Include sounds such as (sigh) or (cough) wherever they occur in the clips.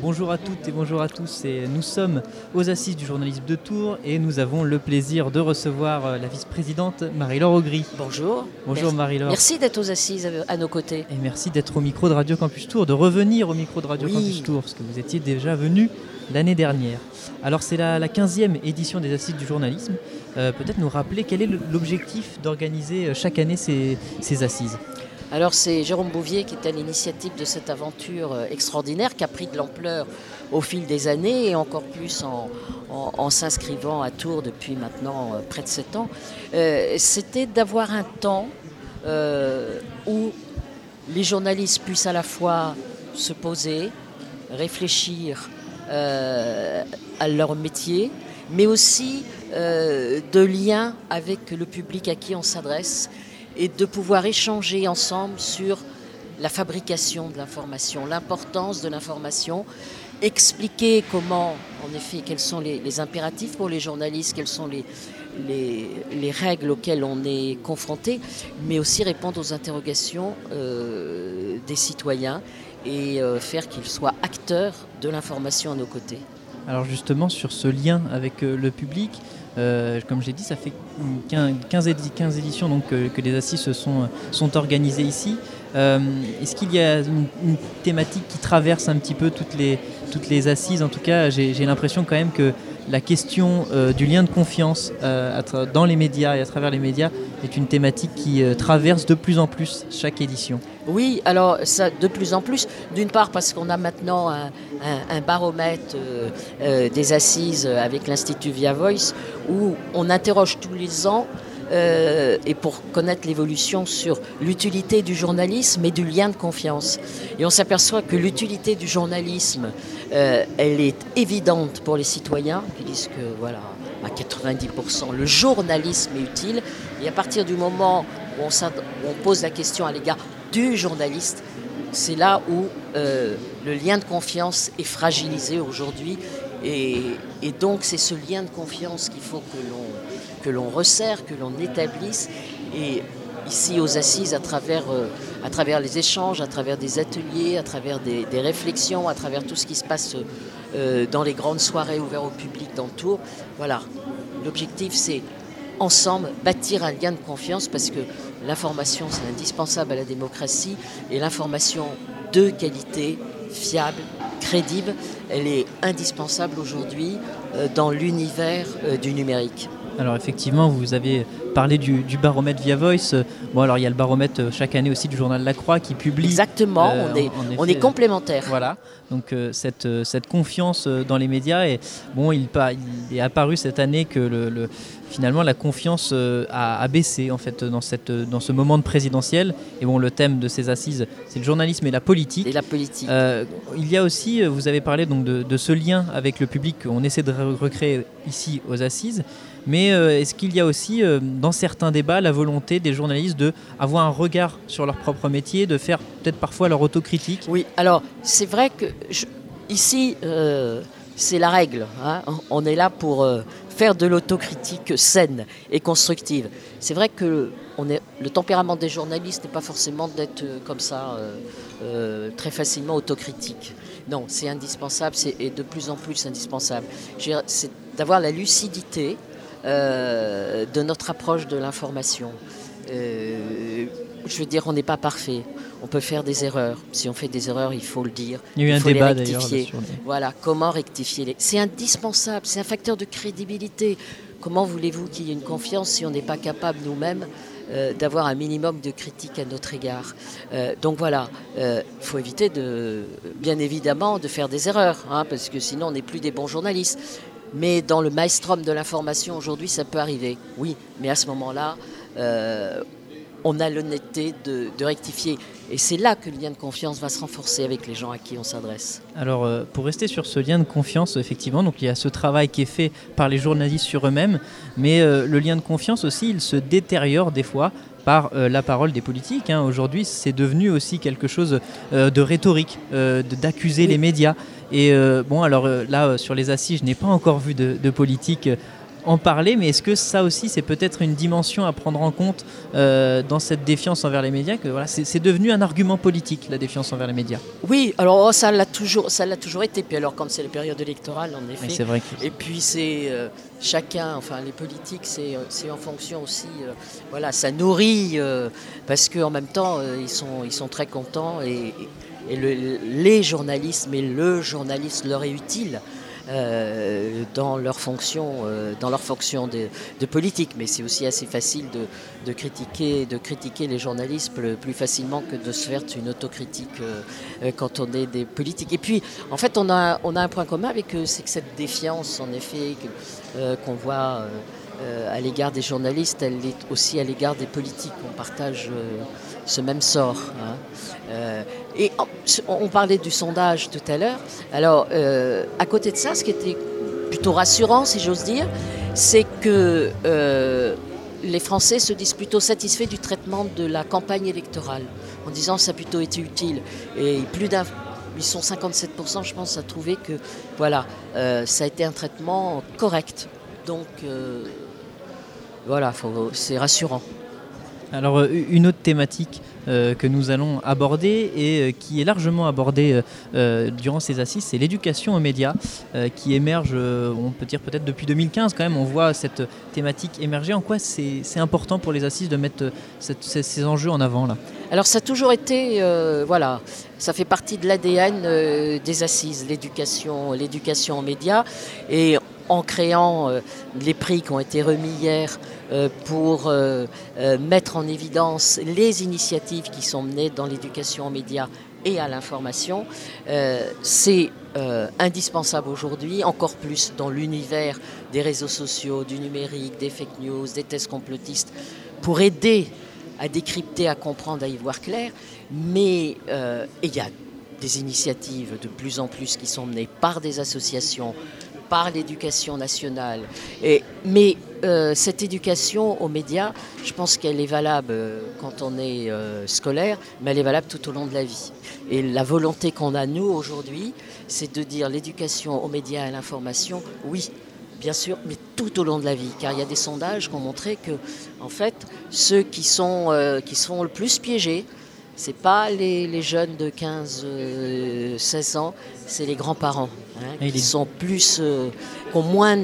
Bonjour à toutes et bonjour à tous. Et nous sommes aux Assises du journalisme de Tours et nous avons le plaisir de recevoir euh, la vice-présidente Marie-Laure Augry. Bonjour. Bonjour Marie-Laure. Merci d'être aux Assises à nos côtés. Et merci d'être au micro de Radio Campus Tours, de revenir au micro de Radio Campus Tours, parce que vous étiez déjà venu l'année dernière. Alors c'est la, 15e édition des Assises du journalisme. Euh, peut-être nous rappeler quel est l'objectif d'organiser euh, chaque année ces assises? Alors c'est Jérôme Bouvier qui est à l'initiative de cette aventure euh, extraordinaire qui a pris de l'ampleur au fil des années et encore plus en, s'inscrivant à Tours depuis maintenant euh, près de sept ans. Euh, c'était d'avoir un temps où les journalistes puissent à la fois se poser, réfléchir à leur métier, mais aussi de lien avec le public à qui on s'adresse et de pouvoir échanger ensemble sur la fabrication de l'information, l'importance de l'information, expliquer comment, en effet, quels sont les, impératifs pour les journalistes, quelles sont les, les, règles auxquelles on est confronté, mais aussi répondre aux interrogations euh, des citoyens et euh, faire qu'ils soient acteurs de l'information à nos côtés. Alors justement, sur ce lien avec euh, le public, euh, comme j'ai dit, ça fait 15, 15 éditions donc, que les assises sont, sont organisées ici. Euh, est-ce qu'il y a une, thématique qui traverse un petit peu toutes les, toutes les assises? En tout cas, j'ai l'impression quand même que la question euh, du lien de confiance dans les médias et à travers les médias est une thématique qui traverse de plus en plus chaque édition. Oui, alors ça, de plus en plus, d'une part parce qu'on a maintenant un, baromètre des assises avec l'Institut Via Voice où on interroge tous les ans euh, et pour connaître l'évolution sur l'utilité du journalisme et du lien de confiance. Et on s'aperçoit que l'utilité du journalisme, euh, elle est évidente pour les citoyens qui disent que voilà, à 90%, le journalisme est utile. Et à partir du moment où on, pose la question à l'égard du journaliste, c'est là où euh, le lien de confiance est fragilisé aujourd'hui et, donc c'est ce lien de confiance qu'il faut que l'on, resserre, que l'on établisse. Et ici aux assises, à travers, euh, à travers les échanges, à travers des ateliers, à travers des, réflexions, à travers tout ce qui se passe euh, dans les grandes soirées ouvertes au public dans le tour. Voilà, l'objectif c'est ensemble bâtir un lien de confiance parce que l'information c'est indispensable à la démocratie et l'information de qualité, fiable, crédible, elle est indispensable aujourd'hui euh, dans l'univers du numérique. Alors effectivement, vous avez parlé du, baromètre Via Voice. Bon, alors il y a le baromètre euh, chaque année aussi du journal La Croix qui publie. Exactement, on est, on est complémentaires. Voilà, donc cette, cette confiance dans les médias. Et bon, il, il est apparu cette année que le finalement la confiance euh, a, baissé en fait dans, cette, dans ce moment de présidentiel. Et bon, le thème de ces assises, c'est le journalisme et la politique. Et la politique. Euh, il y a aussi, euh, vous avez parlé donc de, ce lien avec le public qu'on essaie de recréer ici aux assises. Mais est-ce qu'il y a aussi dans certains débats la volonté des journalistes de avoir un regard sur leur propre métier, de faire peut-être parfois leur autocritique Oui, alors c'est vrai que ici c'est la règle. Hein. On est là pour faire de l'autocritique saine et constructive. C'est vrai que le tempérament des journalistes n'est pas forcément d'être euh, comme ça euh, euh, très facilement autocritique. Non, c'est indispensable, et de plus en plus indispensable. C'est d'avoir la lucidité de notre approche de l'information. je veux dire, on n'est pas parfait on peut faire des erreurs. Si on fait des erreurs, il faut le dire. Il y a eu un débat d'ailleurs. Voilà, comment rectifier les. C'est indispensable, c'est un facteur de crédibilité. Comment voulez-vous qu'il y ait une confiance si on n'est pas capable nous-mêmes euh, d'avoir un minimum de critique à notre égard? Euh, Donc voilà, il euh, faut éviter de, bien évidemment, de faire des erreurs, hein, parce que sinon on n'est plus des bons journalistes. Mais dans le maelstrom de l'information aujourd'hui, ça peut arriver. Oui, mais à ce moment-là, on a l'honnêteté de, rectifier. Et c'est là que le lien de confiance va se renforcer avec les gens à qui on s'adresse. Alors, euh, pour rester sur ce lien de confiance, effectivement, donc il y a ce travail qui est fait par les journalistes sur eux-mêmes, mais euh, le lien de confiance aussi, il se détériore des fois par euh, la parole des politiques. Hein. Aujourd'hui, c'est devenu aussi quelque chose de rhétorique, d'accuser les médias. Et bon, alors là, sur les assises, je n'ai pas encore vu de, de politique en parler, mais est-ce que ça aussi, c'est peut-être une dimension à prendre en compte dans cette défiance envers les médias que voilà, c'est devenu un argument politique, la défiance envers les médias Oui, alors oh, ça l'a toujours, ça toujours été. Puis alors, quand c'est la période électorale, en effet. C'est vrai. Et puis c'est chacun, enfin les politiques, c'est en fonction aussi. voilà, ça nourrit parce qu'en même temps, ils, sont, ils sont très contents et, et les journalistes, mais le journaliste leur est utile. Euh, dans leur fonction, euh, dans leur fonction de, politique. Mais c'est aussi assez facile de, critiquer, de critiquer les journalistes plus, facilement que de se faire une autocritique euh, quand on est des politiques. Et puis, en fait, on a, on a un point commun avec eux, c'est que cette défiance, en effet, qu'on voit à l'égard des journalistes, elle est aussi à l'égard des politiques. On partage ce même sort. Hein. Euh, et on, parlait du sondage tout à l'heure. Alors, euh, à côté de ça, ce qui était plutôt rassurant, si j'ose dire, c'est que euh, les Français se disent plutôt satisfaits du traitement de la campagne électorale, en disant que ça a plutôt été utile. Et plus d'un ils sont 57%, je pense, à trouver que voilà, ça a été un traitement correct. Donc voilà, c'est rassurant. Alors euh, une autre thématique euh, que nous allons aborder et euh, qui est largement abordée durant ces assises, c'est l'éducation aux médias qui émerge, on peut dire peut-être depuis 2015 quand même, on voit cette thématique émerger. En quoi c'est important pour les assises de mettre ces, enjeux en avant là? Alors ça a toujours été, voilà, ça fait partie de l'ADN des assises, l'éducation, l'éducation aux médias. Et en créant les prix qui ont été remis hier euh, pour euh, euh, mettre en évidence les initiatives qui sont menées dans l'éducation aux médias et à l'information. c'est indispensable aujourd'hui, encore plus dans l'univers des réseaux sociaux, du numérique, des fake news, des tests complotistes, pour aider à décrypter, à comprendre, à y voir clair. Mais il y a des initiatives de plus en plus qui sont menées par des associations, par l'éducation nationale. Mais euh, cette éducation aux médias, je pense qu'elle est valable euh, quand on est euh, scolaire, mais elle est valable tout au long de la vie. Et la volonté qu'on a, nous, aujourd'hui, c'est de dire l'éducation aux médias et à l'information, oui, bien sûr, mais tout au long de la vie. Car il y a des sondages qui ont montré que, en fait, ceux qui sont le plus piégés, c'est pas les, jeunes de 15, 16 ans, c'est les grands-parents hein, qui sont plus, ont moins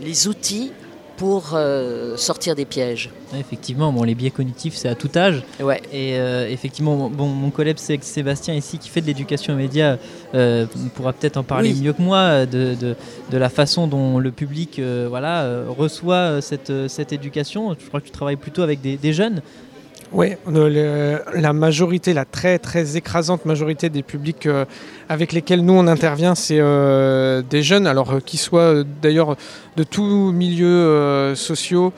les outils pour euh, sortir des pièges. effectivement, bon, les biais cognitifs, c'est à tout âge. Ouais. Et euh, effectivement, bon, mon collègue Sébastien ici, qui fait de l'éducation aux médias, euh, pourra peut-être en parler mieux que moi de, de, la façon dont le public voilà, reçoit cette, cette éducation. Je crois que tu travailles plutôt avec des, des jeunes. Oui, la majorité, la très très écrasante majorité des publics euh, avec lesquels nous on intervient, c'est euh, des jeunes, alors euh, qui soient d'ailleurs de tous milieux sociaux,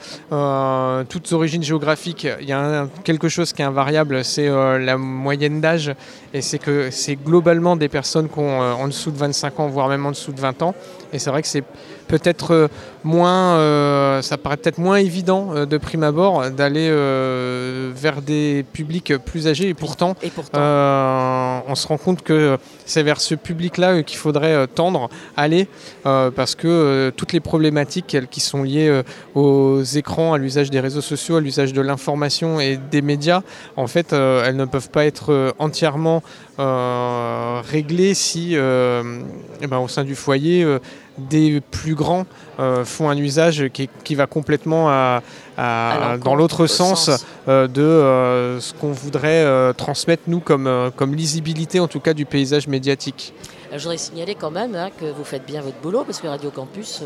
toutes origines géographiques. Il y a quelque chose qui est invariable, c'est la moyenne d'âge, et c'est que c'est globalement des personnes qui ont en dessous de 25 ans, voire même en dessous de 20 ans. Et c'est vrai que c'est peut-être moins, euh, ça paraît peut-être moins évident euh, de prime abord d'aller vers des publics plus âgés. Et pourtant, on se rend compte que c'est vers ce public-là qu'il faudrait tendre, aller, parce que toutes les problématiques qui sont liées aux écrans, à l'usage des réseaux sociaux, à l'usage de l'information et des médias, en fait, elles ne peuvent pas être entièrement réglées si, eh ben, au sein du foyer, des plus grands euh, font un usage qui, va complètement dans l'autre sens, euh, de euh, ce qu'on voudrait transmettre nous comme, comme lisibilité en tout cas du paysage médiatique. je voudrais signaler quand même hein, que vous faites bien votre boulot parce que Radio Campus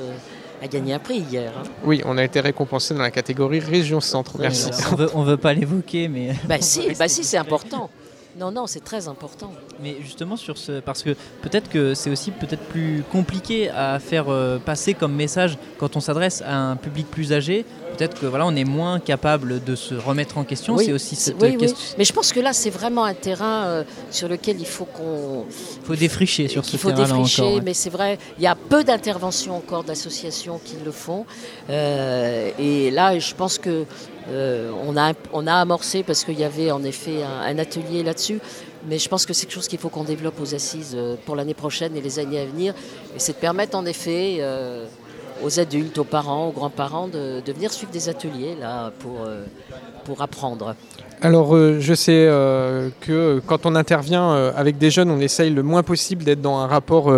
a gagné un prix hier. Hein. Oui, on a été récompensé dans la catégorie Région Centre. Merci. on ne veut pas l'évoquer, mais... Bah si, bah si c'est important. Non, non, c'est très important. Mais justement sur ce, parce que peut-être que c'est aussi peut-être plus compliqué à faire euh, passer comme message quand on s'adresse à un public plus âgé. Peut-être que voilà, on est moins capable de se remettre en question. c'est aussi cette question. Mais je pense que là, c'est vraiment un terrain euh, sur lequel il faut qu'on. Il faut défricher sur ce terrain-là encore. Il faut défricher, mais c'est vrai, il y a peu d'interventions encore d'associations qui le font. Euh, et là, je pense que euh, on, a, on a amorcé parce qu'il y avait en effet un, atelier là-dessus. Mais je pense que c'est quelque chose qu'il faut qu'on développe aux assises pour l'année prochaine et les années à venir. Et c'est de permettre en effet, aux adultes, aux parents, aux grands-parents de, venir suivre des ateliers là pour, euh, pour apprendre. Alors, euh, je sais euh, que quand on intervient avec des jeunes, on essaye le moins possible d'être dans un rapport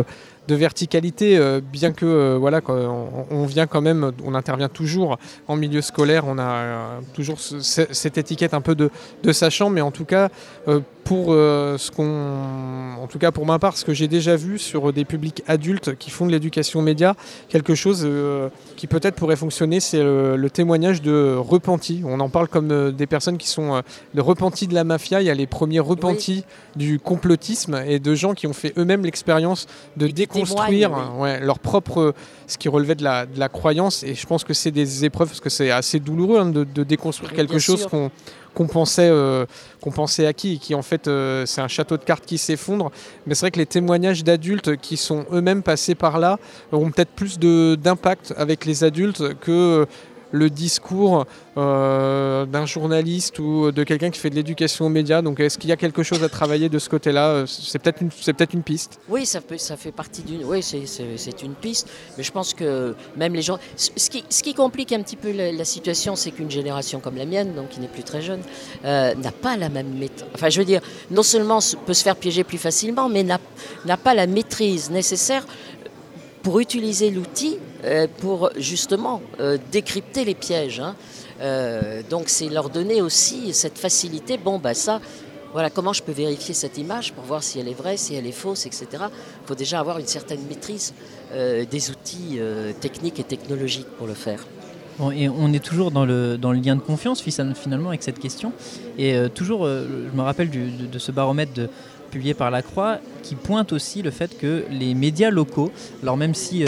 de verticalité, bien que voilà, on, vient quand même, on intervient toujours en milieu scolaire, on a toujours ce- ce- cette étiquette un peu de, de sachant, mais en tout cas, pour euh, ce qu'on, en tout cas pour ma part, ce que j'ai déjà vu sur des publics adultes qui font de l'éducation média, quelque chose euh, qui peut-être pourrait fonctionner, c'est le, le témoignage de repentis. On en parle comme euh, des personnes qui sont de repentis de la mafia. Il y a les premiers repentis du complotisme et de gens qui ont fait eux-mêmes l'expérience de Et déconstruire ouais, leur propre, ce qui relevait de la, de la croyance. Et je pense que c'est des épreuves, parce que c'est assez douloureux hein, de, de déconstruire quelque chose qu'on qu'on pensait, euh, qu'on pensait acquis et qui en fait euh, c'est un château de cartes qui s'effondre. Mais c'est vrai que les témoignages d'adultes qui sont eux-mêmes passés par là auront peut-être plus d'impact avec les adultes que le discours euh, d'un journaliste ou de quelqu'un qui fait de l'éducation aux médias. Donc est-ce qu'il y a quelque chose à travailler de ce côté-là? Euh, C'est peut-être une, peut-être une piste. Oui, ça, peut, ça fait partie d'une. Oui, c'est- une piste. Mais je pense que même les gens. Ce qui, ce qui complique un petit peu la, situation, c'est qu'une génération comme la mienne, donc qui n'est plus très jeune, euh, n'a pas la même méthode. Enfin, je veux dire, non seulement se- peut se faire piéger plus facilement, mais n'a pas la maîtrise nécessaire pour utiliser l'outil euh, pour justement euh, décrypter les pièges. hein. Euh, donc c'est leur donner aussi cette facilité. Bon, bah ça, voilà, comment je peux vérifier cette image pour voir si elle est vraie, si elle est fausse, etc. Il faut déjà avoir une certaine maîtrise des outils techniques et technologiques pour le faire. Bon, et on est toujours dans le, dans le lien de confiance fi- finalement avec cette question. Et toujours, je me rappelle de ce baromètre de- publié par la Croix qui pointe aussi le fait que les médias locaux, alors même si euh,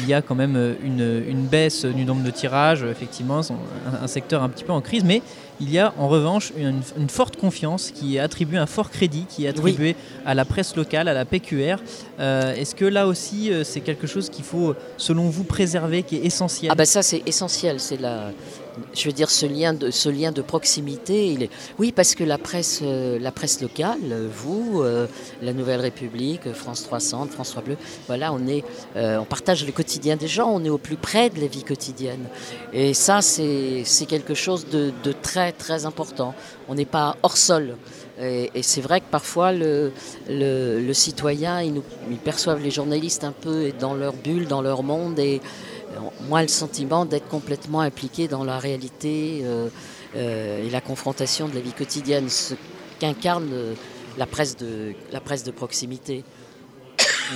il y a quand même euh, une, une baisse du nombre de tirages, effectivement, sont un, un secteur un petit peu en crise, mais il y a en revanche une, une forte confiance qui est attribuée, un fort crédit qui est attribué à la presse locale, à la PQR. Euh, Est-ce que là aussi, c'est quelque chose qu'il faut, selon vous, préserver, qui est essentiel? Ah ben ça c'est essentiel, c'est la, je veux dire ce lien de ce lien de proximité. Oui parce que la presse, euh, la presse locale, vous, euh, la Nouvelle République, France 300, France 3 Bleu, voilà, on est, euh, on partage le quotidien des gens, on est au plus près de la vie quotidienne. Et ça c'est quelque chose de, très très important. On n'est pas hors sol. Et, c'est vrai que parfois le, le, citoyen, il, il perçoivent les journalistes un peu dans leur bulle, dans leur monde et moi le sentiment d'être complètement impliqué dans la réalité euh, euh, et la confrontation de la vie quotidienne, ce qu'incarne euh, la presse de la presse de proximité.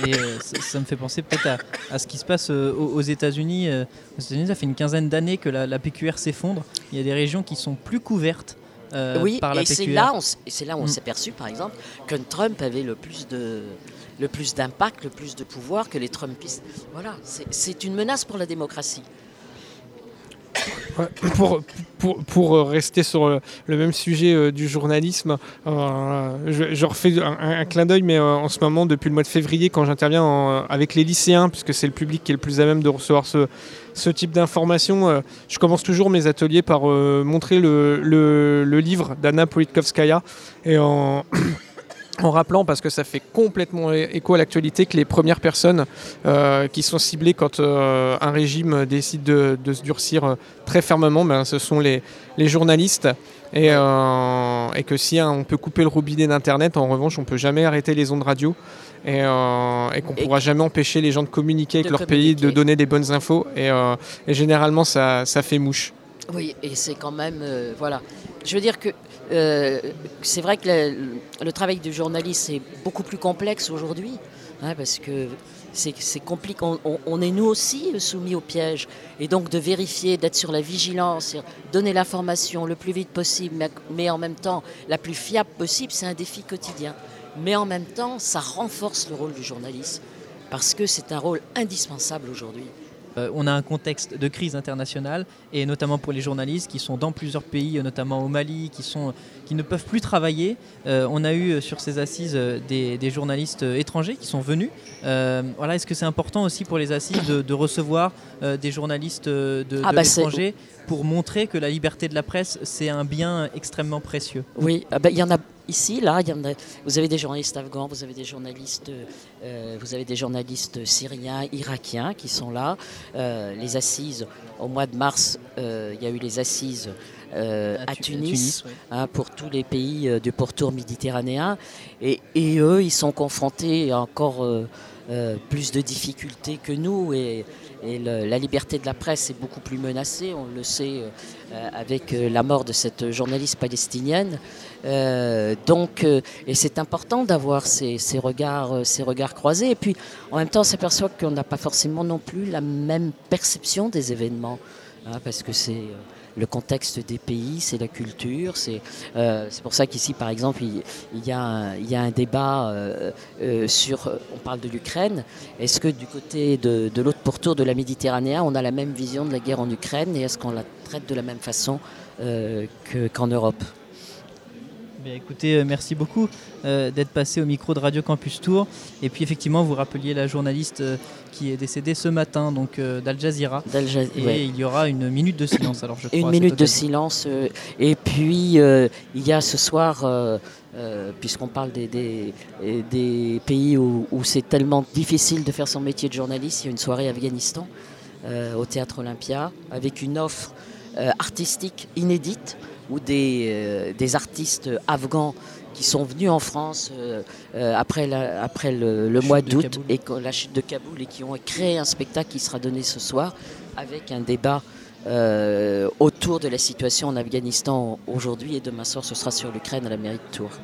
Et euh, ça, ça me fait penser peut-être à, à ce qui se passe euh, aux, aux États-Unis. Euh, aux États-Unis, ça fait une quinzaine d'années que la, la PQR s'effondre. Il y a des régions qui sont plus couvertes euh, oui, par la et c'est PQR. là, on c'est là où on Mm. s'est perçu, par exemple, que Trump avait le plus de le plus d'impact, le plus de pouvoir que les Trumpistes. Voilà, c'est- une menace pour la démocratie. Pour, pour, pour, euh, rester sur le, le même sujet euh, du journalisme, euh, je, refais un, clin d'œil, mais euh, en ce moment, depuis le mois de février, quand j'interviens en- avec les lycéens, puisque c'est le public qui est le plus à même de recevoir ce, ce type d'informations, euh, je commence toujours mes ateliers par euh, montrer le, le- le livre d'Anna Politkovskaya. Et en. (clears throat) En rappelant, parce que ça fait complètement écho à l'actualité, que les premières personnes euh, qui sont ciblées quand euh, un régime décide de, de se durcir euh, très fermement, ben, ce sont les, les journalistes. Et, et que si hein, on peut couper le robinet d'Internet, en revanche, on peut jamais arrêter les ondes radio. Et, euh, et qu'on Et- pourra jamais empêcher les gens de communiquer avec leur pays, de donner des bonnes infos. Et, euh, et généralement, ça, ça fait mouche. Oui, et c'est quand même. euh, voilà. Je veux dire que euh, c'est vrai que le, travail du journaliste est beaucoup plus complexe aujourd'hui, hein, parce que c'est compliqué. On, est nous aussi euh, soumis au piège. Et donc de vérifier, d'être sur la vigilance, donner l'information le plus vite possible, mais en même temps la plus fiable possible, c'est un défi quotidien. Mais en même temps, ça renforce le rôle du journaliste, parce que c'est un rôle indispensable aujourd'hui. Euh, on a un contexte de crise internationale et notamment pour les journalistes qui sont dans plusieurs pays, notamment au Mali, qui, sont, qui ne peuvent plus travailler. Euh, on a eu euh, sur ces assises des, des journalistes étrangers qui sont venus. Euh, voilà, Est-ce que c'est important aussi pour les assises de, de recevoir des journalistes de, Ah de bah l'étranger pour montrer que la liberté de la presse, c'est un bien extrêmement précieux? Oui, ah ben, il y en a ici, là, il y en a, vous avez des journalistes afghans, vous avez des journalistes, euh, vous avez des journalistes syriens, irakiens qui sont là. Euh, les assises, au mois de mars, euh, il y a eu les assises à, Tunis, hein, pour tous les pays du pourtour méditerranéen. Et, et, eux, ils sont confrontés à encore plus de difficultés que nous. Et, la liberté de la presse est beaucoup plus menacée, on le sait euh, avec euh, la mort de cette journaliste palestinienne. Euh, donc, et c'est important d'avoir ces, regards, ces regards croisés. Et puis, en même temps, on s'aperçoit qu'on n'a pas forcément non plus la même perception des événements, hein, parce que c'est le contexte des pays, c'est la culture. C'est euh, pour ça qu'ici, par exemple, il, y, a un, débat euh, euh, sur. On parle de l'Ukraine. Est-ce que du côté de, de l'autre pourtour de la Méditerranée, on a la même vision de la guerre en Ukraine et est-ce qu'on la traite de la même façon qu'en Europe? Écoutez, euh, merci beaucoup euh, d'être passé au micro de Radio Campus Tour. Et puis effectivement, vous rappeliez la journaliste euh, qui est décédée ce matin, donc d'Al Jazeera. et il y aura une minute de silence. Alors je crois, une minute de silence. et puis il y a ce soir. puisqu'on parle des, des, pays où, où c'est tellement difficile de faire son métier de journaliste, il y a une soirée Afghanistan au Théâtre Olympia avec une offre artistique inédite ou des, euh, des, artistes afghans qui sont venus en France euh, euh, après, après le, mois d'août et la chute de Kaboul et qui ont créé un spectacle qui sera donné ce soir avec un débat autour de la situation en Afghanistan aujourd'hui et demain soir ce sera sur l'Ukraine à la mairie de Tours.